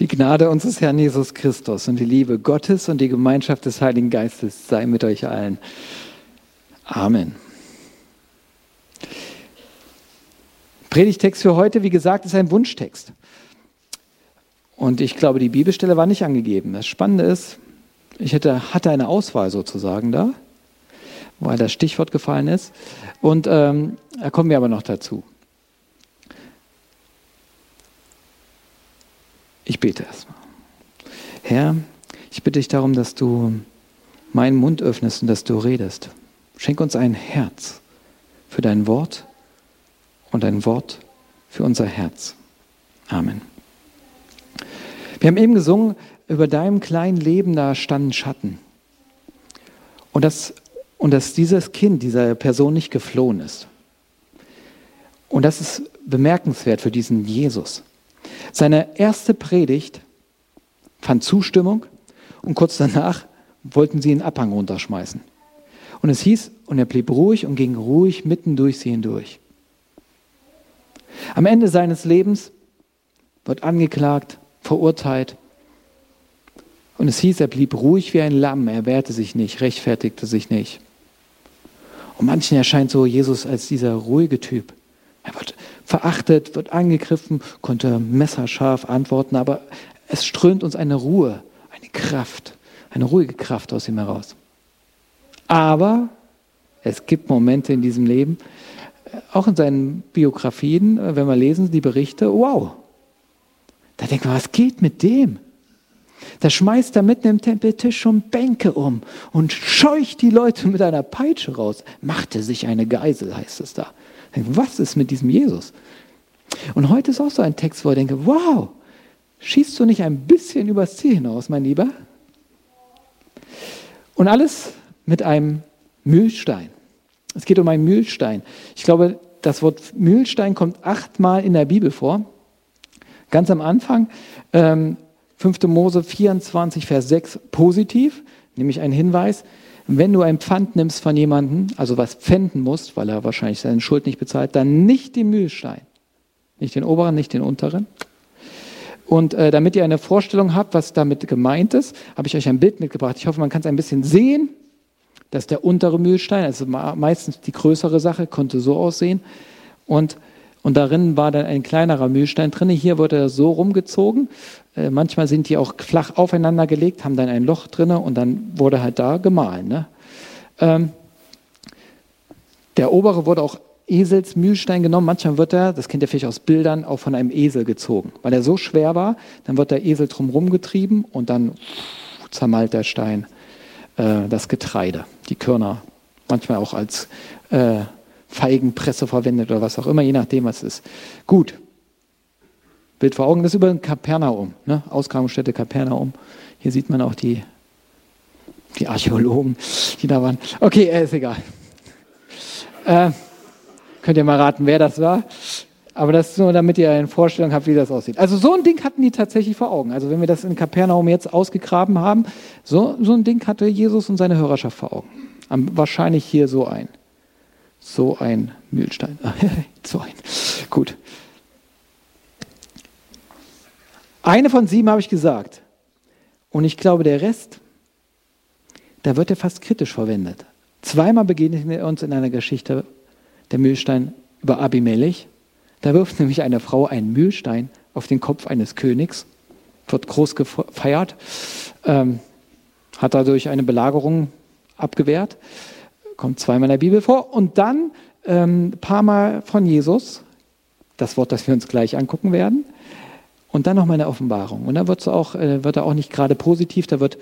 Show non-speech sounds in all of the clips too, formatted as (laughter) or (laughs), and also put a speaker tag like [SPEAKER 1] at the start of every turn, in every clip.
[SPEAKER 1] Die Gnade unseres Herrn Jesus Christus und die Liebe Gottes und die Gemeinschaft des Heiligen Geistes sei mit euch allen. Amen. Predigtext für heute, wie gesagt, ist ein Wunschtext. Und ich glaube, die Bibelstelle war nicht angegeben. Das Spannende ist, ich hätte, hatte eine Auswahl sozusagen da, weil das Stichwort gefallen ist. Und ähm, da kommen wir aber noch dazu. Ich bete erstmal. Herr, ich bitte dich darum, dass du meinen Mund öffnest und dass du redest. Schenk uns ein Herz für dein Wort und ein Wort für unser Herz. Amen. Wir haben eben gesungen, über deinem kleinen Leben da standen Schatten. Und dass, und dass dieses Kind dieser Person nicht geflohen ist. Und das ist bemerkenswert für diesen Jesus. Seine erste Predigt fand Zustimmung und kurz danach wollten sie einen Abhang runterschmeißen. Und es hieß, und er blieb ruhig und ging ruhig mitten durch sie hindurch. Am Ende seines Lebens wird angeklagt, verurteilt. Und es hieß, er blieb ruhig wie ein Lamm, er wehrte sich nicht, rechtfertigte sich nicht. Und manchen erscheint so Jesus als dieser ruhige Typ. Er wird verachtet, wird angegriffen, konnte messerscharf antworten, aber es strömt uns eine Ruhe, eine Kraft, eine ruhige Kraft aus ihm heraus. Aber es gibt Momente in diesem Leben, auch in seinen Biografien, wenn wir lesen die Berichte, wow, da denkt man, was geht mit dem? Da schmeißt er mitten im Tempeltisch schon Bänke um und scheucht die Leute mit einer Peitsche raus. Machte sich eine Geisel, heißt es da. Was ist mit diesem Jesus? Und heute ist auch so ein Text, wo ich denke, wow, schießt du nicht ein bisschen übers Ziel hinaus, mein Lieber? Und alles mit einem Mühlstein. Es geht um einen Mühlstein. Ich glaube, das Wort Mühlstein kommt achtmal in der Bibel vor. Ganz am Anfang, ähm, 5. Mose 24, Vers 6, positiv, nämlich ein Hinweis, wenn du ein Pfand nimmst von jemandem, also was pfänden musst, weil er wahrscheinlich seine Schuld nicht bezahlt, dann nicht den Mühlstein. Nicht den oberen, nicht den unteren. Und äh, damit ihr eine Vorstellung habt, was damit gemeint ist, habe ich euch ein Bild mitgebracht. Ich hoffe, man kann es ein bisschen sehen. Das ist der untere Mühlstein, also meistens die größere Sache, konnte so aussehen. Und, und darin war dann ein kleinerer Mühlstein drin. Hier wurde er so rumgezogen. Äh, manchmal sind die auch flach aufeinander gelegt, haben dann ein Loch drin und dann wurde halt da gemahlen. Ne? Ähm, der obere wurde auch Eselsmühlstein genommen. Manchmal wird er, das kennt ihr vielleicht aus Bildern, auch von einem Esel gezogen. Weil er so schwer war, dann wird der Esel drumherum getrieben und dann zermalt der Stein äh, das Getreide, die Körner. Manchmal auch als äh, Feigenpresse verwendet oder was auch immer, je nachdem, was es ist. Gut. Bild vor Augen, das ist über Kapernaum, ne? Ausgrabungsstätte Kapernaum. Hier sieht man auch die, die Archäologen, die da waren. Okay, äh, ist egal. Äh, Könnt ihr mal raten, wer das war? Aber das ist nur, damit ihr eine Vorstellung habt, wie das aussieht. Also so ein Ding hatten die tatsächlich vor Augen. Also wenn wir das in Kapernaum jetzt ausgegraben haben, so, so ein Ding hatte Jesus und seine Hörerschaft vor Augen. Wahrscheinlich hier so ein. So ein Mühlstein. (laughs) so ein. Gut. Eine von sieben habe ich gesagt. Und ich glaube, der Rest, da wird er fast kritisch verwendet. Zweimal begegnet er uns in einer Geschichte der Mühlstein über Abimelech. Da wirft nämlich eine Frau einen Mühlstein auf den Kopf eines Königs, wird groß gefeiert, ähm, hat dadurch eine Belagerung abgewehrt, kommt zweimal in der Bibel vor und dann ein ähm, paar Mal von Jesus, das Wort, das wir uns gleich angucken werden, und dann nochmal eine Offenbarung. Und da wird's auch, äh, wird er auch nicht gerade positiv, da wird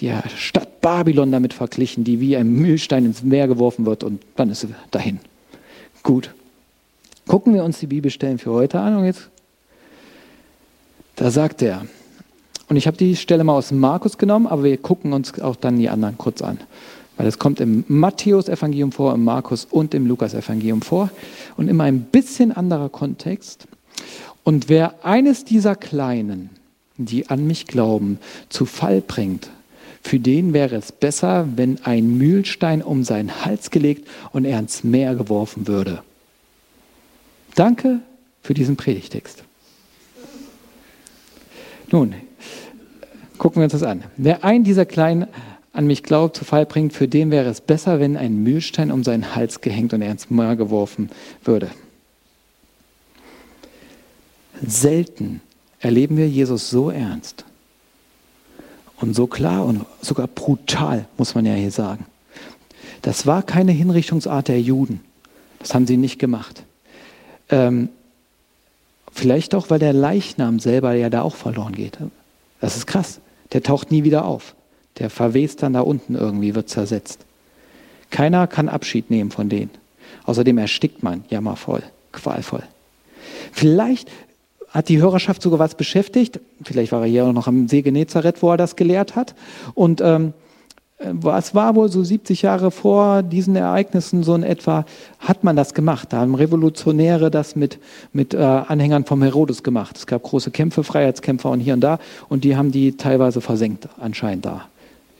[SPEAKER 1] die Stadt Babylon damit verglichen, die wie ein Mühlstein ins Meer geworfen wird und dann ist sie dahin. Gut. Gucken wir uns die Bibelstellen für heute an und jetzt, da sagt er, und ich habe die Stelle mal aus Markus genommen, aber wir gucken uns auch dann die anderen kurz an. Weil es kommt im Matthäus-Evangelium vor, im Markus und im Lukas-Evangelium vor und immer ein bisschen anderer Kontext. Und wer eines dieser Kleinen, die an mich glauben, zu Fall bringt, für den wäre es besser, wenn ein Mühlstein um seinen Hals gelegt und er ins Meer geworfen würde. Danke für diesen Predigtext. Nun, gucken wir uns das an. Wer einen dieser Kleinen an mich glaubt, zu Fall bringt, für den wäre es besser, wenn ein Mühlstein um seinen Hals gehängt und er ins Meer geworfen würde. Selten erleben wir Jesus so ernst und so klar und sogar brutal, muss man ja hier sagen. Das war keine Hinrichtungsart der Juden. Das haben sie nicht gemacht. Ähm, vielleicht auch, weil der Leichnam selber ja da auch verloren geht. Das ist krass. Der taucht nie wieder auf. Der verwest dann da unten irgendwie, wird zersetzt. Keiner kann Abschied nehmen von denen. Außerdem erstickt man jammervoll, qualvoll. Vielleicht hat die Hörerschaft sogar was beschäftigt. Vielleicht war er hier auch noch am See Genezareth, wo er das gelehrt hat. Und ähm, es war wohl so 70 Jahre vor diesen Ereignissen so in etwa, hat man das gemacht. Da haben Revolutionäre das mit, mit äh, Anhängern vom Herodes gemacht. Es gab große Kämpfe, Freiheitskämpfer und hier und da. Und die haben die teilweise versenkt, anscheinend da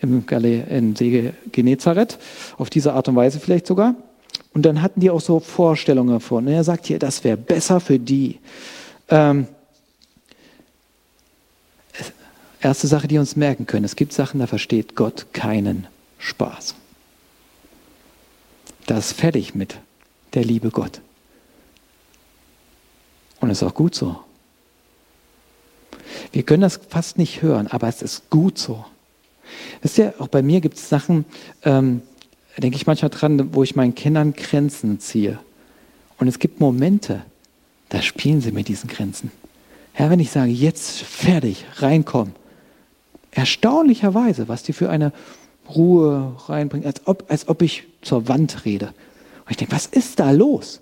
[SPEAKER 1] im, Gale, im See Genezareth, auf diese Art und Weise vielleicht sogar. Und dann hatten die auch so Vorstellungen davon. Und er sagt hier, das wäre besser für die. Ähm, erste Sache, die wir uns merken können, es gibt Sachen, da versteht Gott keinen Spaß. Das ist fertig mit der Liebe Gott. Und es ist auch gut so. Wir können das fast nicht hören, aber es ist gut so. Wisst ihr, auch bei mir gibt es Sachen, ähm, denke ich manchmal dran, wo ich meinen Kindern Grenzen ziehe. Und es gibt Momente, da spielen sie mit diesen Grenzen. Ja, wenn ich sage, jetzt fertig, reinkommen. Erstaunlicherweise, was die für eine Ruhe reinbringen, als ob, als ob ich zur Wand rede. Und ich denke, was ist da los?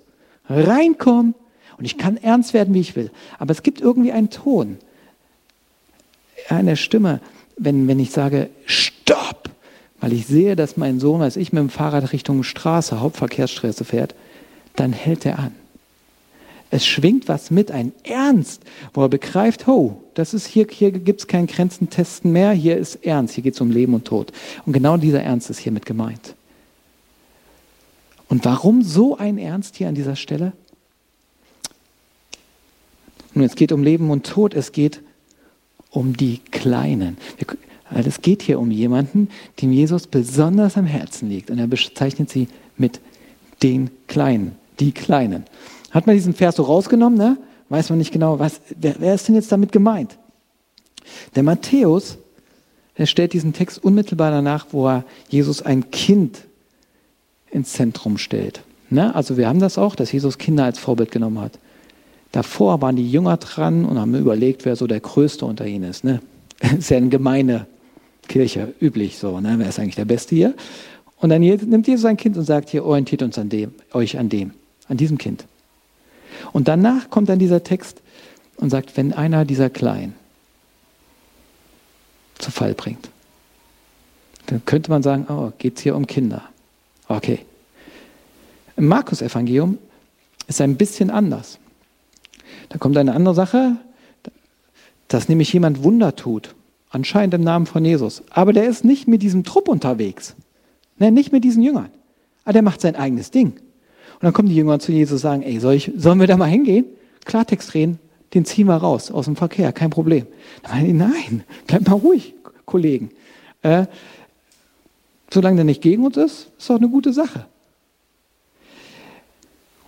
[SPEAKER 1] Reinkommen. Und ich kann ernst werden, wie ich will. Aber es gibt irgendwie einen Ton, eine Stimme, wenn, wenn ich sage, stopp, weil ich sehe, dass mein Sohn, als ich mit dem Fahrrad Richtung Straße, Hauptverkehrsstraße fährt, dann hält er an. Es schwingt was mit, ein Ernst, wo er begreift, oh, das ist hier, hier gibt es kein Grenzentesten mehr, hier ist Ernst, hier geht es um Leben und Tod. Und genau dieser Ernst ist hiermit gemeint. Und warum so ein Ernst hier an dieser Stelle? Nun, es geht um Leben und Tod, es geht um die Kleinen. Weil es geht hier um jemanden, dem Jesus besonders am Herzen liegt. Und er bezeichnet sie mit den Kleinen, die Kleinen. Hat man diesen Vers so rausgenommen, ne? weiß man nicht genau, was, wer, wer ist denn jetzt damit gemeint? Der Matthäus, der stellt diesen Text unmittelbar danach, wo er Jesus ein Kind ins Zentrum stellt. Ne? Also wir haben das auch, dass Jesus Kinder als Vorbild genommen hat. Davor waren die Jünger dran und haben überlegt, wer so der Größte unter ihnen ist. Ne? (laughs) Ist ja eine gemeine Kirche, üblich so. Ne? Wer ist eigentlich der Beste hier? Und dann nimmt Jesus ein Kind und sagt, hier orientiert uns an dem, euch an dem, an diesem Kind. Und danach kommt dann dieser Text und sagt, wenn einer dieser Kleinen zu Fall bringt, dann könnte man sagen, oh, geht es hier um Kinder. Okay. Im Markus-Evangelium ist ein bisschen anders. Da kommt eine andere Sache, dass nämlich jemand Wunder tut, anscheinend im Namen von Jesus. Aber der ist nicht mit diesem Trupp unterwegs, ne, nicht mit diesen Jüngern. Aber der macht sein eigenes Ding. Und dann kommen die Jünger zu Jesus und sagen, ey, soll ich, sollen wir da mal hingehen? Klartext reden, den ziehen wir raus aus dem Verkehr, kein Problem. Dann nein, bleib mal ruhig, Kollegen. Äh, solange der nicht gegen uns ist, ist doch eine gute Sache.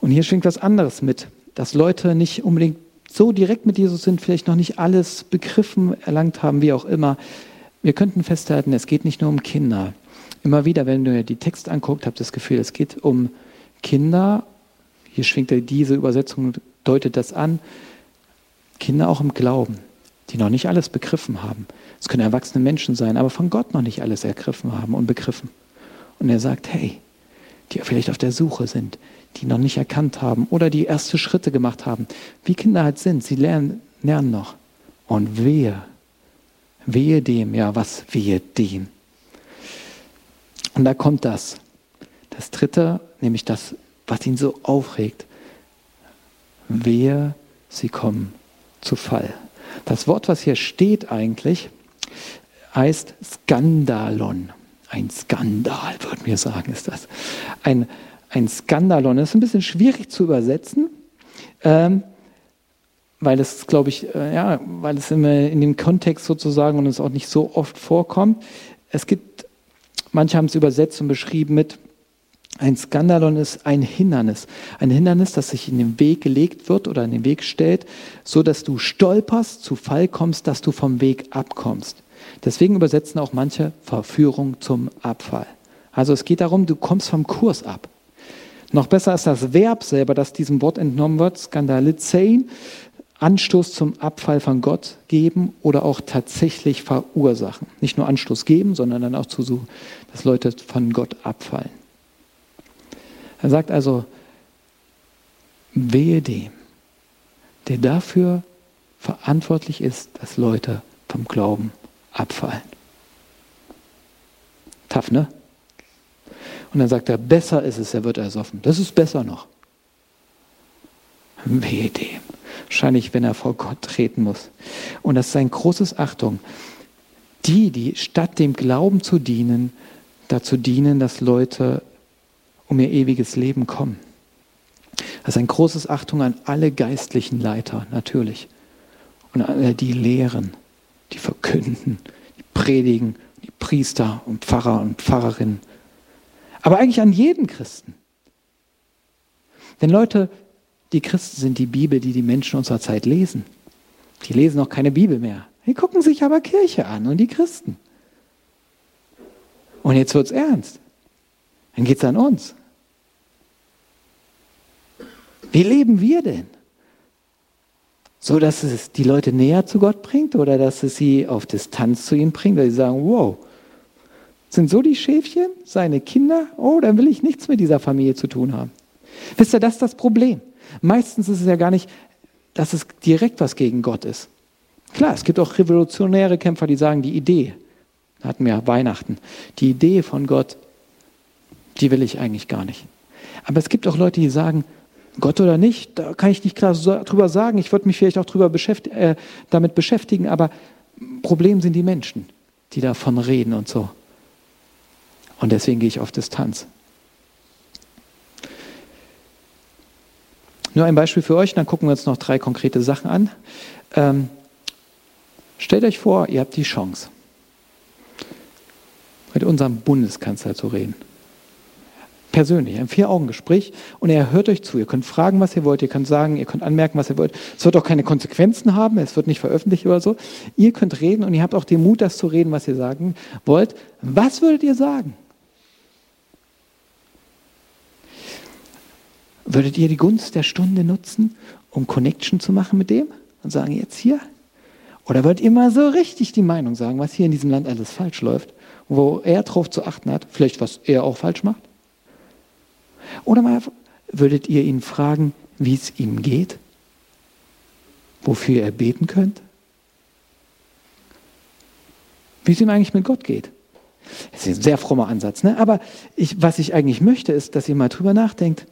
[SPEAKER 1] Und hier schwingt was anderes mit dass Leute nicht unbedingt so direkt mit Jesus sind, vielleicht noch nicht alles begriffen, erlangt haben, wie auch immer. Wir könnten festhalten, es geht nicht nur um Kinder. Immer wieder, wenn du dir die Text anguckst, habt das Gefühl, es geht um Kinder. Hier schwingt diese Übersetzung, deutet das an. Kinder auch im Glauben, die noch nicht alles begriffen haben. Es können erwachsene Menschen sein, aber von Gott noch nicht alles ergriffen haben und begriffen. Und er sagt, hey, die vielleicht auf der Suche sind, die noch nicht erkannt haben oder die erste Schritte gemacht haben. Wie Kinder halt sind, sie lernen, lernen noch. Und wehe, wehe dem, ja, was wehe dem. Und da kommt das. Das dritte, nämlich das, was ihn so aufregt. Wehe, sie kommen zu Fall. Das Wort, was hier steht eigentlich, heißt Skandalon. Ein Skandal, würden wir sagen, ist das. Ein, ein Skandalon. Das ist ein bisschen schwierig zu übersetzen. Ähm, weil es, glaube ich, äh, ja, weil es immer in dem Kontext sozusagen und es auch nicht so oft vorkommt. Es gibt, manche haben es übersetzt und beschrieben mit, ein Skandalon ist ein Hindernis. Ein Hindernis, das sich in den Weg gelegt wird oder in den Weg stellt, so dass du stolperst, zu Fall kommst, dass du vom Weg abkommst. Deswegen übersetzen auch manche Verführung zum Abfall. Also es geht darum, du kommst vom Kurs ab. Noch besser ist das Verb selber, das diesem Wort entnommen wird, Skandalizein, Anstoß zum Abfall von Gott geben oder auch tatsächlich verursachen. Nicht nur Anstoß geben, sondern dann auch zu suchen, dass Leute von Gott abfallen. Er sagt also, wehe dem, der dafür verantwortlich ist, dass Leute vom Glauben abfallen. Tough, ne? Und dann sagt er, besser ist es, er wird ersoffen. Das ist besser noch. Wehe dem. Wahrscheinlich, wenn er vor Gott treten muss. Und das ist ein großes Achtung. Die, die statt dem Glauben zu dienen, dazu dienen, dass Leute um ihr ewiges Leben kommen. Das ist ein großes Achtung an alle geistlichen Leiter, natürlich. Und alle, die lehren, die verkünden, die predigen, die Priester und Pfarrer und Pfarrerinnen aber eigentlich an jeden Christen. Denn Leute, die Christen sind die Bibel, die die Menschen unserer Zeit lesen. Die lesen auch keine Bibel mehr. Die gucken sich aber Kirche an und die Christen. Und jetzt wird es ernst. Dann geht es an uns. Wie leben wir denn? So, dass es die Leute näher zu Gott bringt oder dass es sie auf Distanz zu ihm bringt, weil sie sagen, wow, sind so die Schäfchen, seine Kinder? Oh, dann will ich nichts mit dieser Familie zu tun haben. Wisst ihr, das ist das Problem. Meistens ist es ja gar nicht, dass es direkt was gegen Gott ist. Klar, es gibt auch revolutionäre Kämpfer, die sagen, die Idee, hatten wir Weihnachten, die Idee von Gott, die will ich eigentlich gar nicht. Aber es gibt auch Leute, die sagen, Gott oder nicht, da kann ich nicht klar drüber sagen, ich würde mich vielleicht auch drüber beschäftigen, äh, damit beschäftigen, aber Problem sind die Menschen, die davon reden und so. Und deswegen gehe ich auf Distanz. Nur ein Beispiel für euch, dann gucken wir uns noch drei konkrete Sachen an. Ähm, stellt euch vor, ihr habt die Chance, mit unserem Bundeskanzler zu reden. Persönlich, ein Vier-Augen-Gespräch und er hört euch zu. Ihr könnt fragen, was ihr wollt, ihr könnt sagen, ihr könnt anmerken, was ihr wollt. Es wird auch keine Konsequenzen haben, es wird nicht veröffentlicht oder so. Ihr könnt reden und ihr habt auch den Mut, das zu reden, was ihr sagen wollt. Was würdet ihr sagen? Würdet ihr die Gunst der Stunde nutzen, um Connection zu machen mit dem und sagen, jetzt hier? Oder wollt ihr mal so richtig die Meinung sagen, was hier in diesem Land alles falsch läuft, wo er drauf zu achten hat, vielleicht was er auch falsch macht? Oder mal würdet ihr ihn fragen, wie es ihm geht? Wofür er beten könnt? Wie es ihm eigentlich mit Gott geht? Das ist ein sehr frommer Ansatz, ne? aber ich, was ich eigentlich möchte, ist, dass ihr mal drüber nachdenkt,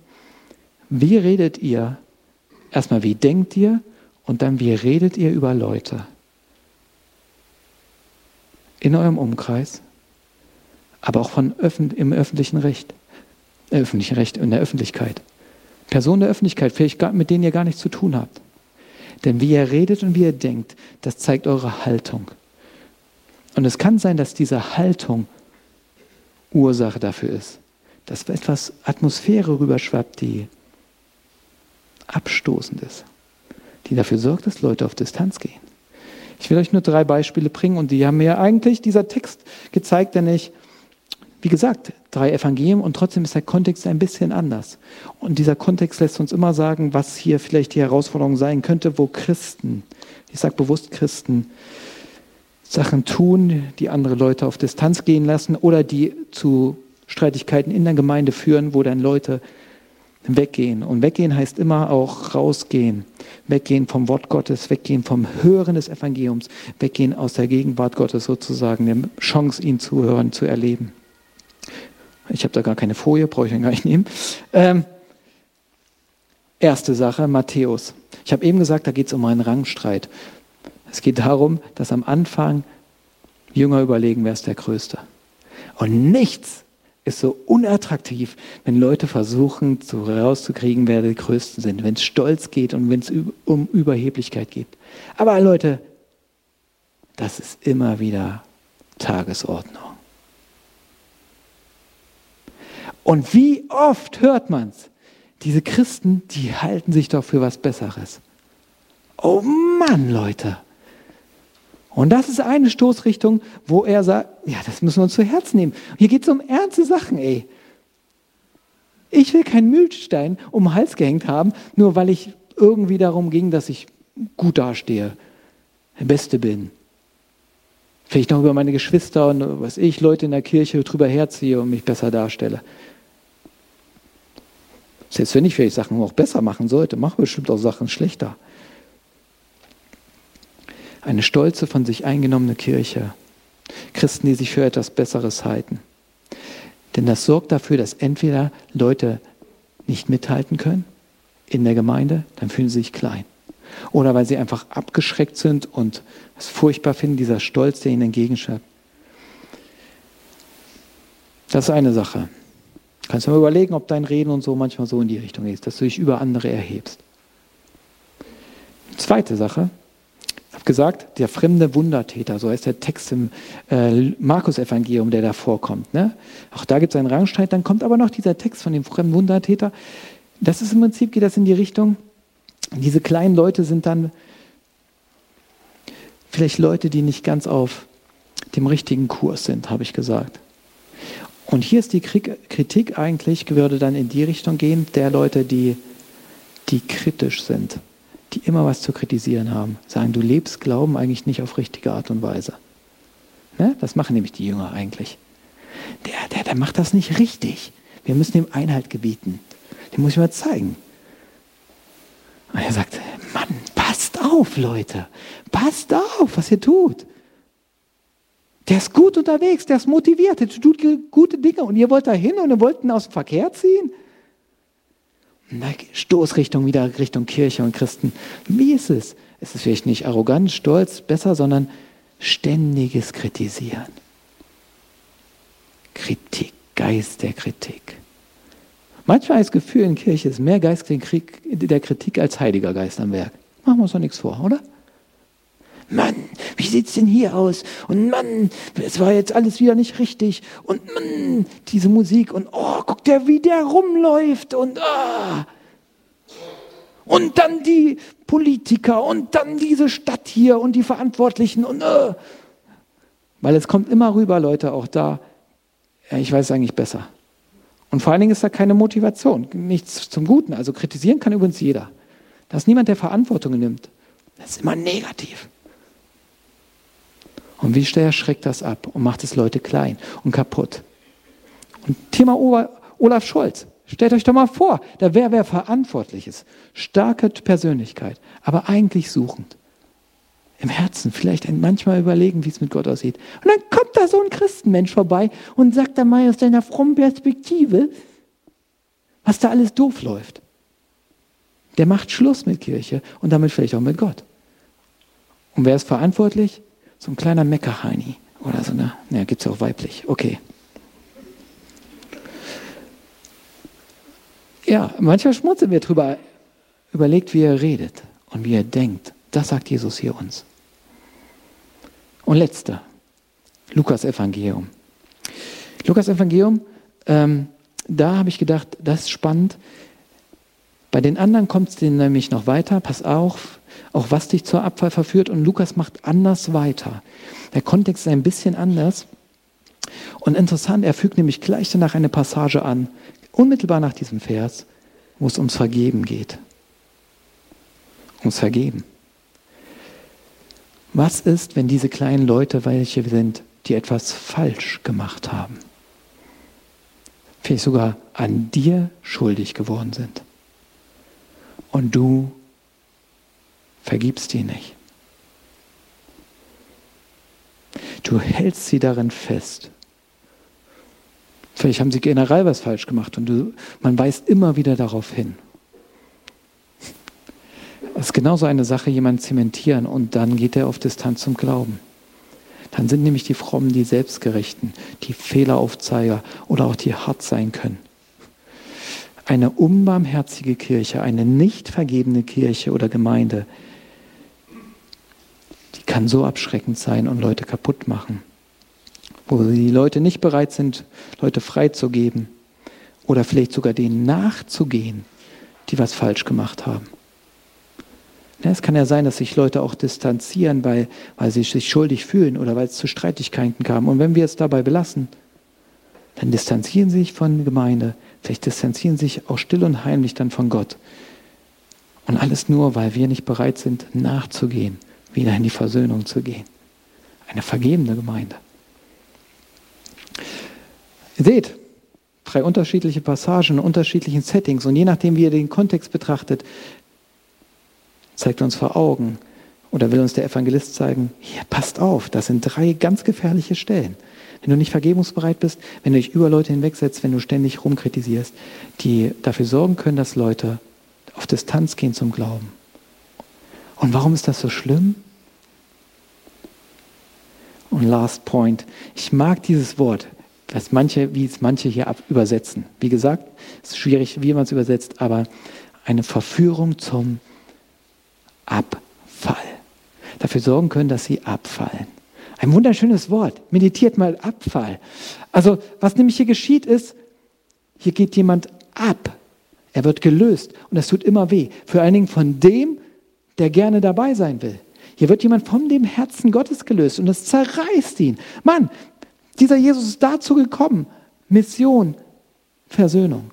[SPEAKER 1] wie redet ihr? Erstmal, wie denkt ihr? Und dann, wie redet ihr über Leute? In eurem Umkreis, aber auch von öffn im öffentlichen Recht. Äh, öffentlichen Recht, in der Öffentlichkeit. Personen der Öffentlichkeit, vielleicht mit denen ihr gar nichts zu tun habt. Denn wie ihr redet und wie ihr denkt, das zeigt eure Haltung. Und es kann sein, dass diese Haltung Ursache dafür ist, dass etwas Atmosphäre rüberschwappt, die Abstoßendes, die dafür sorgt, dass Leute auf Distanz gehen. Ich will euch nur drei Beispiele bringen und die haben mir eigentlich dieser Text gezeigt, denn ich, wie gesagt, drei Evangelien und trotzdem ist der Kontext ein bisschen anders. Und dieser Kontext lässt uns immer sagen, was hier vielleicht die Herausforderung sein könnte, wo Christen, ich sage bewusst Christen, Sachen tun, die andere Leute auf Distanz gehen lassen oder die zu Streitigkeiten in der Gemeinde führen, wo dann Leute weggehen. Und weggehen heißt immer auch rausgehen. Weggehen vom Wort Gottes, weggehen vom Hören des Evangeliums, weggehen aus der Gegenwart Gottes sozusagen, der Chance, ihn zu hören, zu erleben. Ich habe da gar keine Folie, brauche ich dann gar nicht nehmen. Ähm, erste Sache, Matthäus. Ich habe eben gesagt, da geht es um einen Rangstreit. Es geht darum, dass am Anfang Jünger überlegen, wer ist der Größte. Und nichts ist so unattraktiv, wenn Leute versuchen, so rauszukriegen, wer die Größten sind, wenn es Stolz geht und wenn es um Überheblichkeit geht. Aber Leute, das ist immer wieder Tagesordnung. Und wie oft hört man es? Diese Christen, die halten sich doch für was Besseres. Oh Mann, Leute. Und das ist eine Stoßrichtung, wo er sagt, ja, das müssen wir uns zu Herzen nehmen. Hier geht es um ernste Sachen, ey. Ich will keinen Mühlstein um den Hals gehängt haben, nur weil ich irgendwie darum ging, dass ich gut dastehe, der Beste bin. Vielleicht noch über meine Geschwister und was ich, Leute in der Kirche drüber herziehe und mich besser darstelle. Selbst wenn ich vielleicht Sachen auch besser machen sollte, mache bestimmt auch Sachen schlechter. Eine stolze, von sich eingenommene Kirche. Christen, die sich für etwas Besseres halten. Denn das sorgt dafür, dass entweder Leute nicht mithalten können in der Gemeinde, dann fühlen sie sich klein. Oder weil sie einfach abgeschreckt sind und es furchtbar finden, dieser Stolz, der ihnen entgegenschreibt. Das ist eine Sache. Kannst du mal überlegen, ob dein Reden und so manchmal so in die Richtung ist, dass du dich über andere erhebst. Zweite Sache, gesagt, der fremde Wundertäter, so heißt der Text im äh, Markus-Evangelium, der da vorkommt. Ne? Auch da gibt es einen Rangstreit, dann kommt aber noch dieser Text von dem fremden Wundertäter. Das ist im Prinzip, geht das in die Richtung, diese kleinen Leute sind dann vielleicht Leute, die nicht ganz auf dem richtigen Kurs sind, habe ich gesagt. Und hier ist die Kritik eigentlich, würde dann in die Richtung gehen, der Leute, die, die kritisch sind, die immer was zu kritisieren haben. Sagen, du lebst Glauben eigentlich nicht auf richtige Art und Weise. Ne? Das machen nämlich die Jünger eigentlich. Der, der, der macht das nicht richtig. Wir müssen ihm Einhalt gebieten. Den muss ich mal zeigen. Und er sagt, Mann, passt auf, Leute. Passt auf, was ihr tut. Der ist gut unterwegs, der ist motiviert, der tut gute Dinge und ihr wollt da hin und ihr wollt ihn aus dem Verkehr ziehen? Stoßrichtung wieder Richtung Kirche und Christen. Wie ist es? Es ist vielleicht nicht arrogant, stolz, besser, sondern ständiges Kritisieren. Kritik, Geist der Kritik. Manchmal das Gefühl in Kirche ist mehr Geist der Kritik als Heiliger Geist am Werk. Machen wir uns doch nichts vor, oder? Mann, wie sieht's denn hier aus? Und Mann, es war jetzt alles wieder nicht richtig. Und Mann, diese Musik und oh, guck der, wie der rumläuft und ah. Und dann die Politiker und dann diese Stadt hier und die Verantwortlichen und äh. weil es kommt immer rüber, Leute, auch da. Ja, ich weiß es eigentlich besser. Und vor allen Dingen ist da keine Motivation, nichts zum Guten. Also kritisieren kann übrigens jeder. Da ist niemand, der Verantwortung nimmt. Das ist immer negativ. Und wie sehr schreckt das ab und macht es Leute klein und kaputt. Und Thema Olaf Scholz. Stellt euch doch mal vor, da wäre wer verantwortlich ist. Starke Persönlichkeit, aber eigentlich suchend. Im Herzen vielleicht manchmal überlegen, wie es mit Gott aussieht. Und dann kommt da so ein Christenmensch vorbei und sagt dann mal aus deiner frommen Perspektive, was da alles doof läuft. Der macht Schluss mit Kirche und damit vielleicht auch mit Gott. Und wer ist verantwortlich? So ein kleiner Meckerheini oder so eine, ja, gibt es auch weiblich, okay. Ja, manchmal schmunzeln wir drüber, überlegt, wie er redet und wie er denkt. Das sagt Jesus hier uns. Und letzter, Lukas Evangelium. Lukas Evangelium, ähm, da habe ich gedacht, das ist spannend. Bei den anderen kommt es nämlich noch weiter. Pass auf, auch was dich zur Abfall verführt. Und Lukas macht anders weiter. Der Kontext ist ein bisschen anders. Und interessant, er fügt nämlich gleich danach eine Passage an, unmittelbar nach diesem Vers, wo es ums Vergeben geht. Ums Vergeben. Was ist, wenn diese kleinen Leute welche sind, die etwas falsch gemacht haben? Vielleicht sogar an dir schuldig geworden sind. Und du vergibst die nicht. Du hältst sie darin fest. Vielleicht haben sie generell was falsch gemacht und du, man weist immer wieder darauf hin. Es ist genauso eine Sache, jemanden zementieren und dann geht er auf Distanz zum Glauben. Dann sind nämlich die Frommen die Selbstgerechten, die Fehleraufzeiger oder auch die hart sein können. Eine unbarmherzige Kirche, eine nicht vergebene Kirche oder Gemeinde, kann so abschreckend sein und Leute kaputt machen. Wo die Leute nicht bereit sind, Leute freizugeben oder vielleicht sogar denen nachzugehen, die was falsch gemacht haben. Es kann ja sein, dass sich Leute auch distanzieren, weil, weil sie sich schuldig fühlen oder weil es zu Streitigkeiten kam. Und wenn wir es dabei belassen, dann distanzieren sie sich von Gemeinde, vielleicht distanzieren sie sich auch still und heimlich dann von Gott. Und alles nur, weil wir nicht bereit sind, nachzugehen, wieder in die Versöhnung zu gehen. Eine vergebene Gemeinde. Ihr seht, drei unterschiedliche Passagen, in unterschiedlichen Settings. Und je nachdem, wie ihr den Kontext betrachtet, zeigt uns vor Augen oder will uns der Evangelist zeigen, hier, passt auf, das sind drei ganz gefährliche Stellen. Wenn du nicht vergebungsbereit bist, wenn du dich über Leute hinwegsetzt, wenn du ständig rumkritisierst, die dafür sorgen können, dass Leute auf Distanz gehen zum Glauben. Und warum ist das so schlimm? Und last point. Ich mag dieses Wort, was manche, wie es manche hier übersetzen. Wie gesagt, es ist schwierig, wie man es übersetzt, aber eine Verführung zum Abfall. Dafür sorgen können, dass sie abfallen. Ein wunderschönes Wort. Meditiert mal Abfall. Also, was nämlich hier geschieht, ist, hier geht jemand ab. Er wird gelöst und das tut immer weh. Vor allen Dingen von dem, der gerne dabei sein will. Hier wird jemand von dem Herzen Gottes gelöst und es zerreißt ihn. Mann, dieser Jesus ist dazu gekommen. Mission, Versöhnung.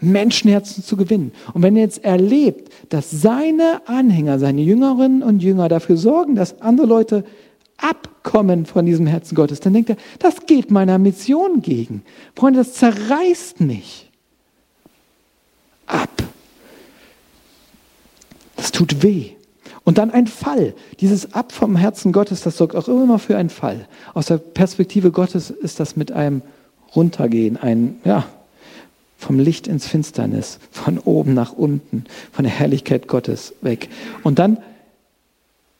[SPEAKER 1] Menschenherzen zu gewinnen. Und wenn er jetzt erlebt, dass seine Anhänger, seine Jüngerinnen und Jünger dafür sorgen, dass andere Leute abkommen von diesem Herzen Gottes, dann denkt er, das geht meiner Mission gegen. Freunde, das zerreißt mich. Ab. Das tut weh. Und dann ein Fall. Dieses Ab vom Herzen Gottes, das sorgt auch immer für einen Fall. Aus der Perspektive Gottes ist das mit einem Runtergehen, ein, ja, vom Licht ins Finsternis, von oben nach unten, von der Herrlichkeit Gottes weg. Und dann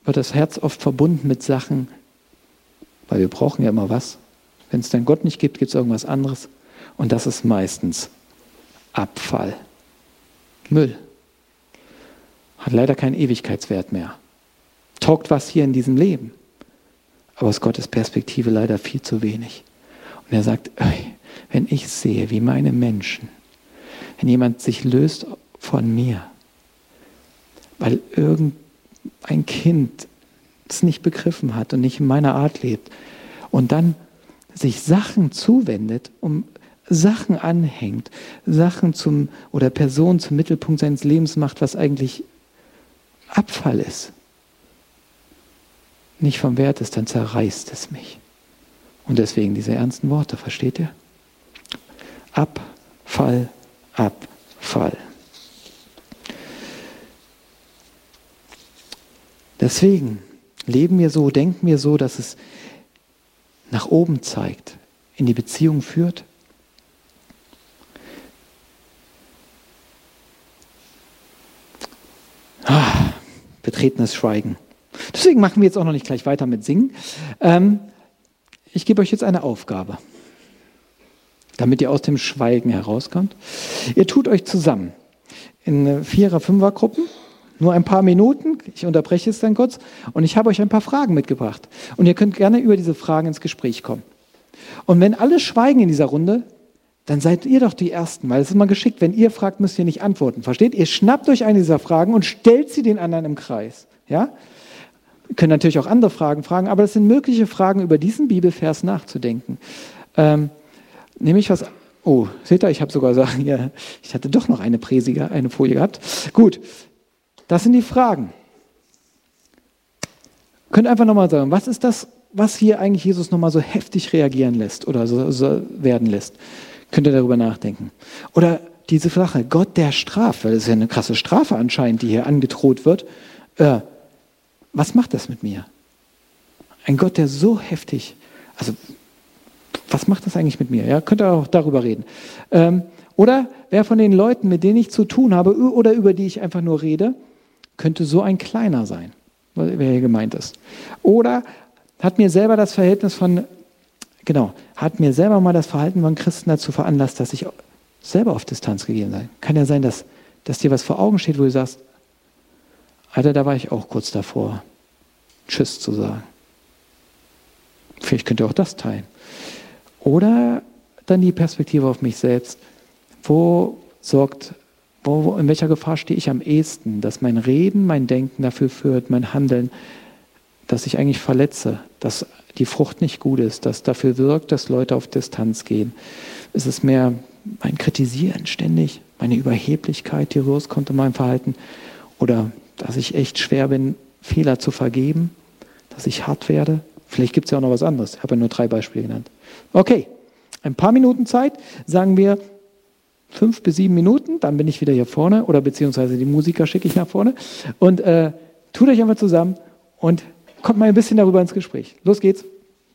[SPEAKER 1] wird das Herz oft verbunden mit Sachen, weil wir brauchen ja immer was. Wenn es dann Gott nicht gibt, gibt es irgendwas anderes. Und das ist meistens Abfall. Müll. Hat leider keinen Ewigkeitswert mehr. Taugt was hier in diesem Leben. Aber aus Gottes Perspektive leider viel zu wenig. Und er sagt, wenn ich sehe, wie meine Menschen, wenn jemand sich löst von mir, weil irgendein Kind es nicht begriffen hat und nicht in meiner Art lebt und dann sich Sachen zuwendet, um Sachen anhängt, Sachen zum oder Personen zum Mittelpunkt seines Lebens macht, was eigentlich Abfall ist, nicht vom Wert ist, dann zerreißt es mich. Und deswegen diese ernsten Worte, versteht ihr? Abfall, Abfall. Deswegen leben wir so, denken wir so, dass es nach oben zeigt, in die Beziehung führt. Ah, betretenes Schweigen. Deswegen machen wir jetzt auch noch nicht gleich weiter mit Singen. Ähm, ich gebe euch jetzt eine Aufgabe damit ihr aus dem Schweigen herauskommt. Ihr tut euch zusammen in Vierer-, Fünfer-Gruppen, nur ein paar Minuten, ich unterbreche es dann kurz, und ich habe euch ein paar Fragen mitgebracht. Und ihr könnt gerne über diese Fragen ins Gespräch kommen. Und wenn alle schweigen in dieser Runde, dann seid ihr doch die Ersten, weil es ist immer geschickt, wenn ihr fragt, müsst ihr nicht antworten. Versteht? Ihr schnappt euch eine dieser Fragen und stellt sie den anderen im Kreis. Ja? Ihr könnt natürlich auch andere Fragen fragen, aber das sind mögliche Fragen, über diesen Bibelvers nachzudenken. Ähm, Nämlich was. Oh, seht ihr, ich habe sogar sagen, ja, ich hatte doch noch eine Präsiger, eine Folie gehabt. Gut, das sind die Fragen. Könnt einfach nochmal sagen, was ist das, was hier eigentlich Jesus nochmal so heftig reagieren lässt oder so, so, werden lässt? Könnt ihr darüber nachdenken? Oder diese Sache, Gott der Strafe, weil das ist ja eine krasse Strafe anscheinend, die hier angedroht wird. Äh, was macht das mit mir? Ein Gott, der so heftig, also was macht das eigentlich mit mir? Ja, könnt ihr auch darüber reden. Ähm, oder wer von den Leuten, mit denen ich zu tun habe oder über die ich einfach nur rede, könnte so ein kleiner sein, wer hier gemeint ist. Oder hat mir selber das Verhältnis von, genau, hat mir selber mal das Verhalten von Christen dazu veranlasst, dass ich selber auf Distanz gegeben sei. Kann ja sein, dass, dass dir was vor Augen steht, wo du sagst, Alter, da war ich auch kurz davor, Tschüss zu sagen. Vielleicht könnt ihr auch das teilen. Oder dann die Perspektive auf mich selbst. Wo sorgt, wo, in welcher Gefahr stehe ich am ehesten, dass mein Reden, mein Denken dafür führt, mein Handeln, dass ich eigentlich verletze, dass die Frucht nicht gut ist, dass dafür wirkt, dass Leute auf Distanz gehen. Ist es mehr mein Kritisieren ständig, meine Überheblichkeit, die rauskommt in meinem Verhalten? Oder dass ich echt schwer bin, Fehler zu vergeben, dass ich hart werde? Vielleicht gibt es ja auch noch was anderes. Ich habe ja nur drei Beispiele genannt. Okay, ein paar Minuten Zeit, sagen wir fünf bis sieben Minuten, dann bin ich wieder hier vorne oder beziehungsweise die Musiker schicke ich nach vorne und äh, tut euch einfach zusammen und kommt mal ein bisschen darüber ins Gespräch. Los geht's.